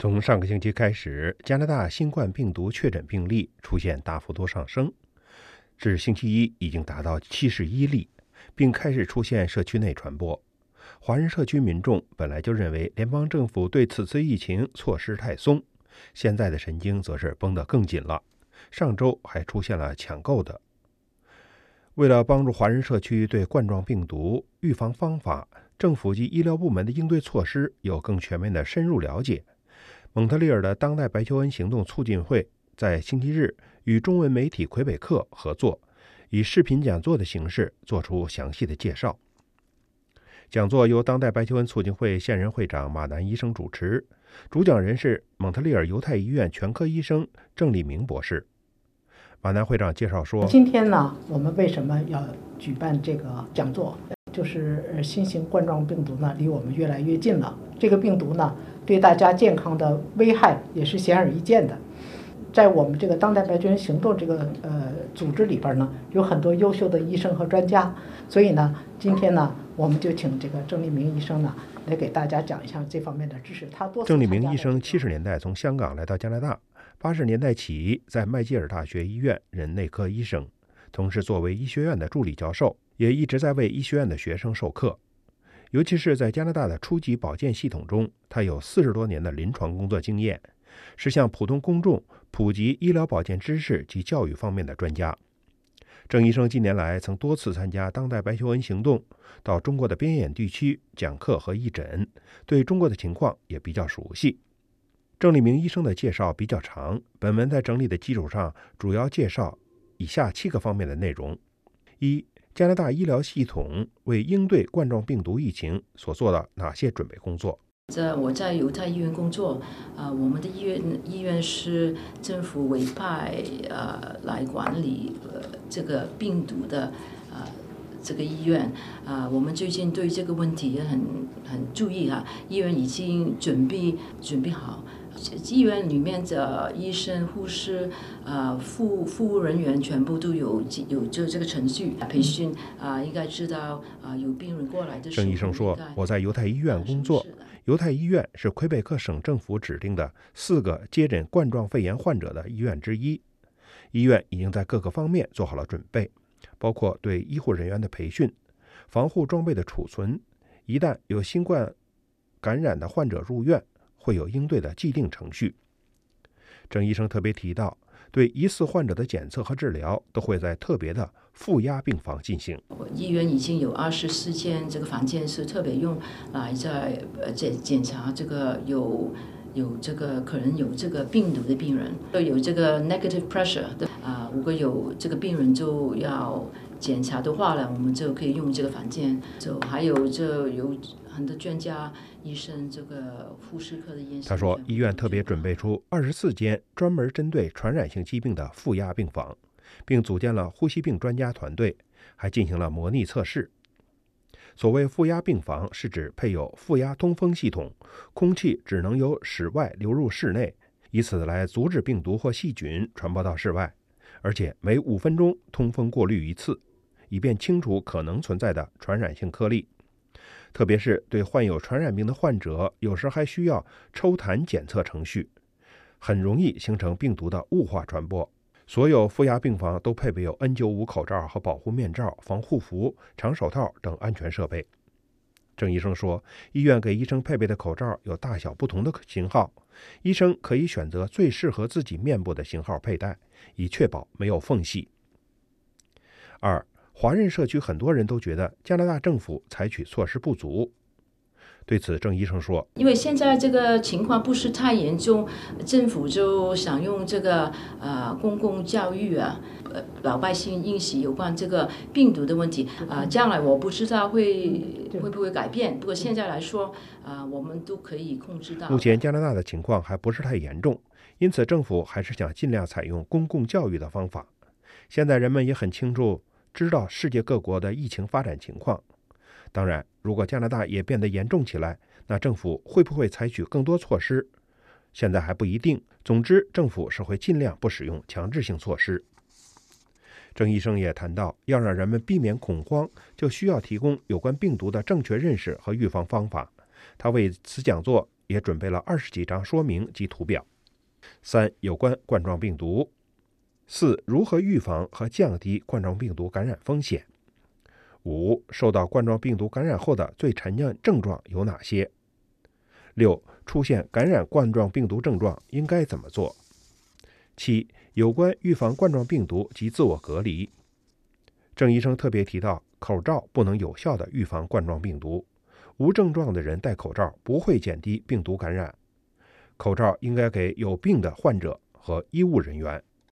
从上个星期开始，加拿大新冠病毒确诊病例出现大幅度上升，至星期一已经达到七十一例，并开始出现社区内传播。华人社区民众本来就认为联邦政府对此次疫情措施太松，现在的神经则是绷得更紧了。上周还出现了抢购的。为了帮助华人社区对冠状病毒预防方法、政府及医疗部门的应对措施有更全面的深入了解。蒙特利尔的当代白求恩行动促进会在星期日与中文媒体魁北克合作，以视频讲座的形式做出详细的介绍。讲座由当代白求恩促进会现任会长马南医生主持，主讲人是蒙特利尔犹太医院全科医生郑立明博士。马南会长介绍说：“今天呢，我们为什么要举办这个讲座？就是新型冠状病毒呢，离我们越来越近了。这个病毒呢。”对大家健康的危害也是显而易见的，在我们这个当代白求恩行动这个呃组织里边呢，有很多优秀的医生和专家，所以呢，今天呢，我们就请这个郑立明医生呢来给大家讲一下这方面的知识。他多郑立明医生七十年代从香港来到加拿大，八十年代起在麦吉尔大学医院任内科医生，同时作为医学院的助理教授，也一直在为医学院的学生授课。尤其是在加拿大的初级保健系统中，他有四十多年的临床工作经验，是向普通公众普及医疗保健知识及教育方面的专家。郑医生近年来曾多次参加当代白求恩行动，到中国的边远地区讲课和义诊，对中国的情况也比较熟悉。郑立明医生的介绍比较长，本文在整理的基础上，主要介绍以下七个方面的内容：一。加拿大医疗系统为应对冠状病毒疫情所做的哪些准备工作？在我在犹太医院工作，啊，我们的医院医院是政府委派呃来管理呃这个病毒的呃这个医院啊，我们最近对这个问题也很很注意哈，医院已经准备准备好。医院里面的医生、护士、呃，服服务人员全部都有有就这个程序培训啊，应该知道啊，有病人过来的时候。郑医生说：“我在犹太医院工作，犹太医院是魁北克省政府指定的四个接诊冠状肺炎患者的医院之一。医院已经在各个方面做好了准备，包括对医护人员的培训、防护装备的储存，一旦有新冠感染的患者入院。”会有应对的既定程序。郑医生特别提到，对疑似患者的检测和治疗都会在特别的负压病房进行。医院已经有二十四间这个房间是特别用来在呃检检查这个有有这个可能有这个病毒的病人，有这个 negative pressure 的啊，如果有这个病人就要检查的话呢，我们就可以用这个房间。就还有这有很多专家。医生，这个护士科的医生。他说，医院特别准备出二十四间专门针对传染性疾病的负压病房，并组建了呼吸病专家团队，还进行了模拟测试。所谓负压病房，是指配有负压通风系统，空气只能由室外流入室内，以此来阻止病毒或细菌传播到室外，而且每五分钟通风过滤一次，以便清除可能存在的传染性颗粒。特别是对患有传染病的患者，有时还需要抽痰检测程序，很容易形成病毒的雾化传播。所有负压病房都配备有 N95 口罩和保护面罩、防护服、长手套等安全设备。郑医生说，医院给医生配备的口罩有大小不同的型号，医生可以选择最适合自己面部的型号佩戴，以确保没有缝隙。二。华人社区很多人都觉得加拿大政府采取措施不足。对此，郑医生说：“因为现在这个情况不是太严重，政府就想用这个呃公共教育啊，呃老百姓应习有关这个病毒的问题啊，将来我不知道会会不会改变。不过现在来说啊，我们都可以控制到。目前加拿大的情况还不是太严重，因此政府还是想尽量采用公共教育的方法。现在人们也很清楚。”知道世界各国的疫情发展情况，当然，如果加拿大也变得严重起来，那政府会不会采取更多措施，现在还不一定。总之，政府是会尽量不使用强制性措施。郑医生也谈到，要让人们避免恐慌，就需要提供有关病毒的正确认识和预防方法。他为此讲座也准备了二十几张说明及图表。三、有关冠状病毒。四、如何预防和降低冠状病毒感染风险？五、受到冠状病毒感染后的最常见症状有哪些？六、出现感染冠状病毒症状应该怎么做？七、有关预防冠状病毒及自我隔离。郑医生特别提到，口罩不能有效的预防冠状病毒，无症状的人戴口罩不会减低病毒感染。口罩应该给有病的患者和医务人员。